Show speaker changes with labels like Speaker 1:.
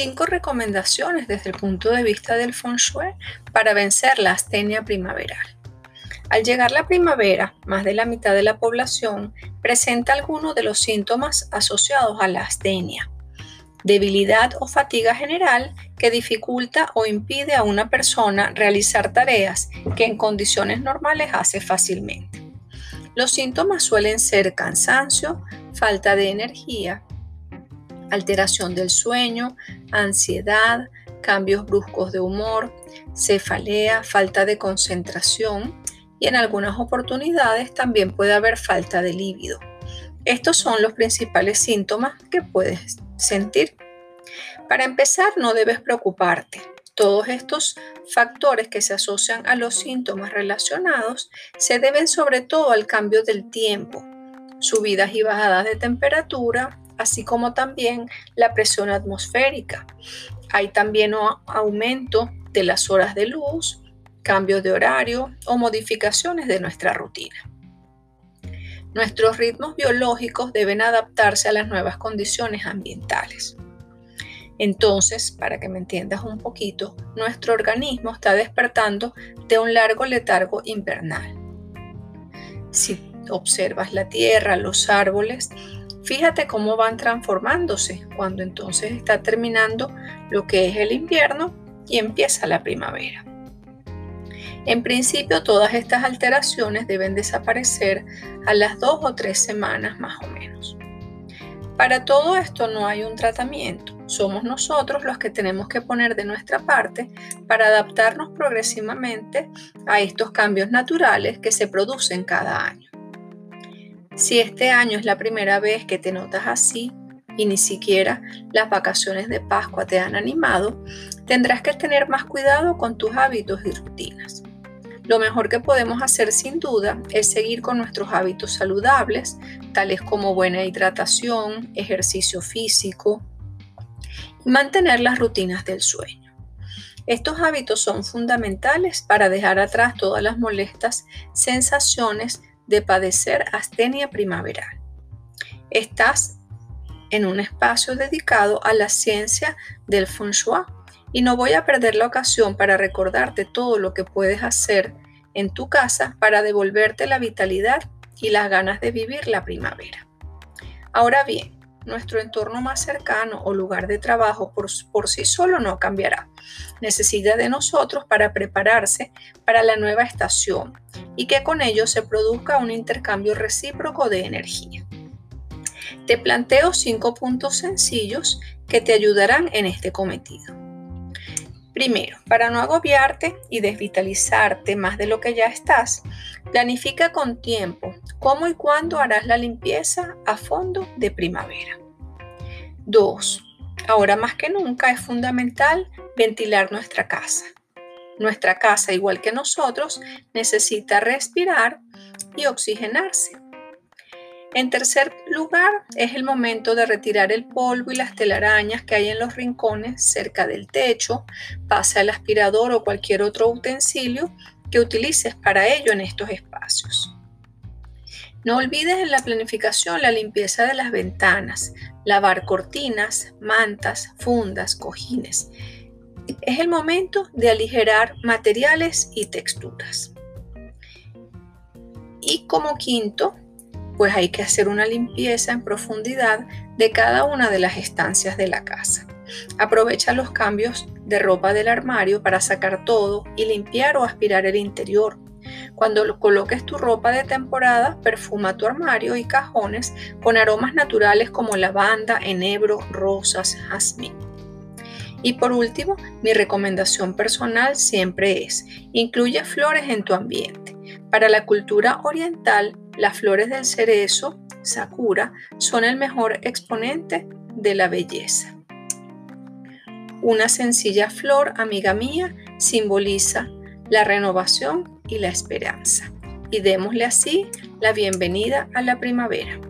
Speaker 1: Cinco recomendaciones desde el punto de vista del feng shui para vencer la astenia primaveral. Al llegar la primavera, más de la mitad de la población presenta algunos de los síntomas asociados a la astenia. Debilidad o fatiga general que dificulta o impide a una persona realizar tareas que en condiciones normales hace fácilmente. Los síntomas suelen ser cansancio, falta de energía, alteración del sueño, ansiedad, cambios bruscos de humor, cefalea, falta de concentración y en algunas oportunidades también puede haber falta de líbido. Estos son los principales síntomas que puedes sentir. Para empezar, no debes preocuparte. Todos estos factores que se asocian a los síntomas relacionados se deben sobre todo al cambio del tiempo, subidas y bajadas de temperatura, así como también la presión atmosférica. Hay también aumento de las horas de luz, cambios de horario o modificaciones de nuestra rutina. Nuestros ritmos biológicos deben adaptarse a las nuevas condiciones ambientales. Entonces, para que me entiendas un poquito, nuestro organismo está despertando de un largo letargo invernal. Si observas la tierra, los árboles, Fíjate cómo van transformándose cuando entonces está terminando lo que es el invierno y empieza la primavera. En principio todas estas alteraciones deben desaparecer a las dos o tres semanas más o menos. Para todo esto no hay un tratamiento, somos nosotros los que tenemos que poner de nuestra parte para adaptarnos progresivamente a estos cambios naturales que se producen cada año. Si este año es la primera vez que te notas así y ni siquiera las vacaciones de Pascua te han animado, tendrás que tener más cuidado con tus hábitos y rutinas. Lo mejor que podemos hacer sin duda es seguir con nuestros hábitos saludables, tales como buena hidratación, ejercicio físico y mantener las rutinas del sueño. Estos hábitos son fundamentales para dejar atrás todas las molestas sensaciones de padecer astenia primaveral. Estás en un espacio dedicado a la ciencia del feng shui y no voy a perder la ocasión para recordarte todo lo que puedes hacer en tu casa para devolverte la vitalidad y las ganas de vivir la primavera. Ahora bien, nuestro entorno más cercano o lugar de trabajo por, sí solo no cambiará. Necesita de nosotros para prepararse para la nueva estación y que con ello se produzca un intercambio recíproco de energía. Te planteo cinco puntos sencillos que te ayudarán en este cometido. Primero, para no agobiarte y desvitalizarte más de lo que ya estás, planifica con tiempo cómo y cuándo harás la limpieza a fondo de primavera. 2. Ahora más que nunca es fundamental ventilar nuestra casa. Nuestra casa, igual que nosotros, necesita respirar y oxigenarse. En tercer lugar, es el momento de retirar el polvo y las telarañas que hay en los rincones cerca del techo. Pasa el aspirador o cualquier otro utensilio que utilices para ello en estos espacios. No olvides en la planificación la limpieza de las ventanas, lavar cortinas, mantas, fundas, cojines. Es el momento de aligerar materiales y texturas. Y como quinto, pues hay que hacer una limpieza en profundidad de cada una de las estancias de la casa. Aprovecha los cambios de ropa del armario para sacar todo y limpiar o aspirar el interior. Cuando coloques tu ropa de temporada, perfuma tu armario y cajones con aromas naturales como lavanda, enebro, rosas, jazmín. Y por último, mi recomendación personal siempre es, incluye flores en tu ambiente. Para la cultura oriental, las flores del cerezo, sakura, son el mejor exponente de la belleza. Una sencilla flor, amiga mía, simboliza la renovación y la esperanza. Y démosle así la bienvenida a la primavera.